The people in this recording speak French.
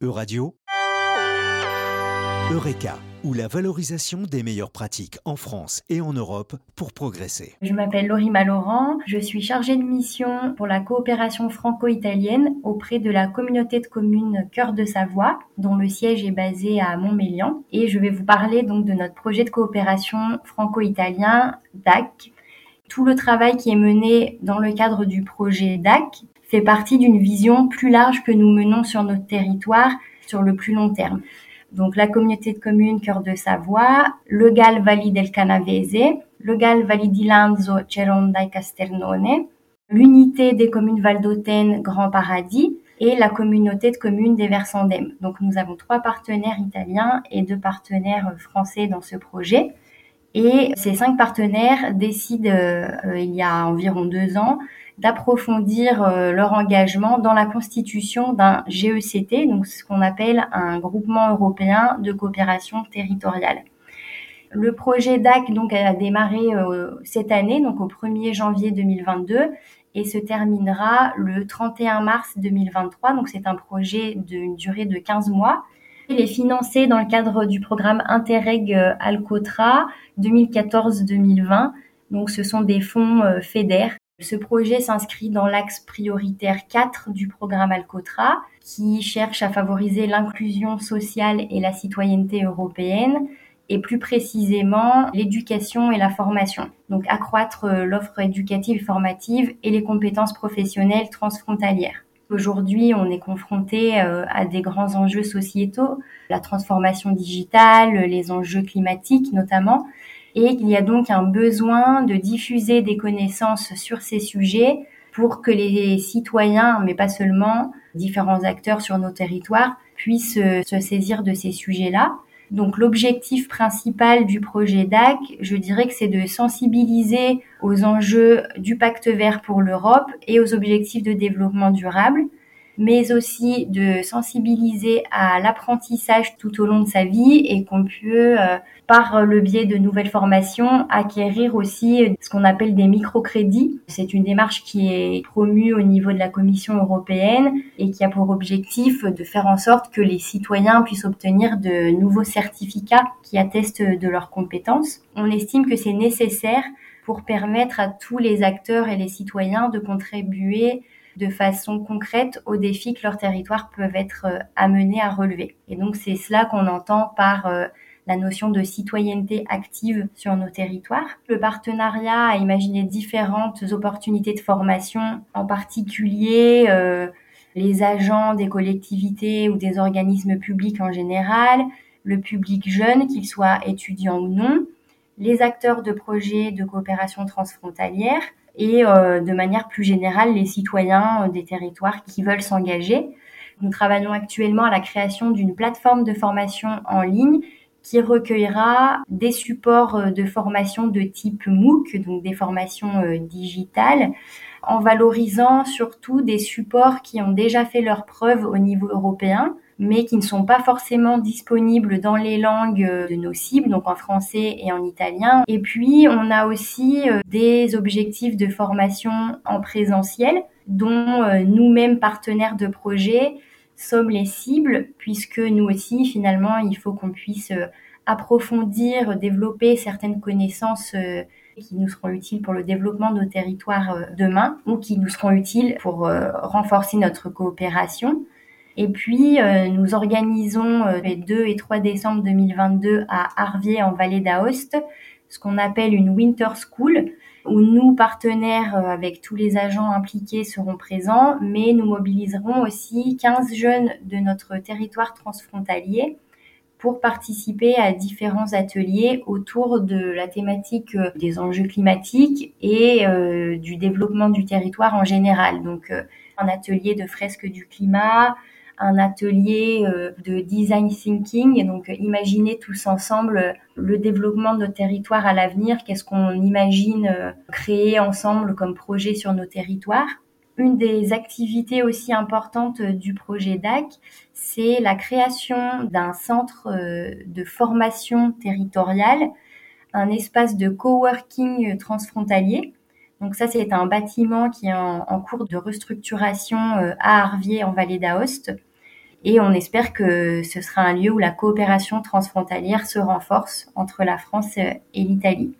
Euradio, Eureka, ou la valorisation des meilleures pratiques en France et en Europe pour progresser. Je m'appelle Laurie Malorand, je suis chargée de mission pour la coopération franco-italienne auprès de la communauté de communes Cœur de Savoie, dont le siège est basé à Montmélian. Et je vais vous parler donc de notre projet de coopération franco-italien DAC. Tout le travail qui est mené dans le cadre du projet DAC fait partie d'une vision plus large que nous menons sur notre territoire sur le plus long terme. Donc la communauté de communes Cœur de Savoie, le GAL Valli del Canavese, le GAL Valli di Lanzo, Ceronda e Casternone, l'unité des communes Val Grand Paradis et la communauté de communes des Versandem. Donc nous avons trois partenaires italiens et deux partenaires français dans ce projet. Et ces cinq partenaires décident, euh, il y a environ deux ans, d'approfondir euh, leur engagement dans la constitution d'un GECT, donc ce qu'on appelle un groupement européen de coopération territoriale. Le projet DAC donc a démarré euh, cette année, donc au 1er janvier 2022, et se terminera le 31 mars 2023. Donc c'est un projet d'une durée de 15 mois. Il est financé dans le cadre du programme Interreg euh, Alcotra 2014-2020. Donc ce sont des fonds FEDER ce projet s'inscrit dans l'axe prioritaire 4 du programme Alcotra, qui cherche à favoriser l'inclusion sociale et la citoyenneté européenne, et plus précisément l'éducation et la formation. Donc accroître euh, l'offre éducative et formative et les compétences professionnelles transfrontalières. Aujourd'hui, on est confronté euh, à des grands enjeux sociétaux, la transformation digitale, les enjeux climatiques notamment, et qu'il y a donc un besoin de diffuser des connaissances sur ces sujets pour que les citoyens, mais pas seulement, différents acteurs sur nos territoires, puissent euh, se saisir de ces sujets-là. Donc l'objectif principal du projet DAC, je dirais que c'est de sensibiliser aux enjeux du pacte vert pour l'Europe et aux objectifs de développement durable, mais aussi de sensibiliser à l'apprentissage tout au long de sa vie et qu'on peut, euh, par le biais de nouvelles formations, acquérir aussi ce qu'on appelle des microcrédits. C'est une démarche qui est promue au niveau de la Commission européenne et qui a pour objectif de faire en sorte que les citoyens puissent obtenir de nouveaux certificats qui attestent de leurs compétences. On estime que c'est nécessaire pour permettre à tous les acteurs et les citoyens de contribuer de façon concrète aux défis que leurs territoires peuvent être euh, amenés à relever. Et donc c'est cela qu'on entend par euh, la notion de citoyenneté active sur nos territoires. Le partenariat a imaginé différentes opportunités de formation, en particulier euh, les agents des collectivités ou des organismes publics en général, le public jeune, qu'il soit étudiant ou non, les acteurs de projets de coopération transfrontalière, et euh, de manière plus générale les citoyens euh, des territoires qui veulent s'engager. Nous travaillons actuellement à la création d'une plateforme de formation en ligne qui recueillera des supports euh, de formation de type MOOC, donc des formations digitales, en valorisant surtout des supports qui ont déjà fait leur preuve au niveau européen, mais qui ne sont pas forcément disponibles dans les langues de nos cibles, donc en français et en italien. Et puis, on a aussi euh, des objectifs de formation en présentiel, dont euh, nous-mêmes, partenaires de projet, sommes les cibles, puisque nous aussi, finalement, il faut qu'on puisse euh, approfondir, développer certaines connaissances qui nous seront utiles pour le développement de nos territoires demain ou qui nous seront utiles pour renforcer notre coopération. Et puis, euh, nous organisons euh, les 2 et 3 décembre 2022 à Arvier en Vallée d'Aoste ce qu'on appelle une Winter School où nous, partenaires euh, avec tous les agents impliqués, serons présents, mais nous mobiliserons aussi 15 jeunes de notre territoire transfrontalier pour participer à différents ateliers autour de la thématique des enjeux climatiques et du développement du territoire en général. Donc, un atelier de fresques du climat, un atelier euh, de design thinking, donc imaginer tous ensemble euh, le développement de nos territoires à l'avenir, qu'est-ce qu'on imagine euh, créer ensemble comme projet sur nos territoires? Une des activités aussi importantes du projet DAC, c'est la création d'un centre de formation territoriale, un espace de coworking transfrontalier. Donc ça, c'est un bâtiment qui est en, cours de restructuration à Arvier en Vallée d'Aoste Et on espère que ce sera un lieu où la coopération transfrontalière se renforce entre la France et l'Italie.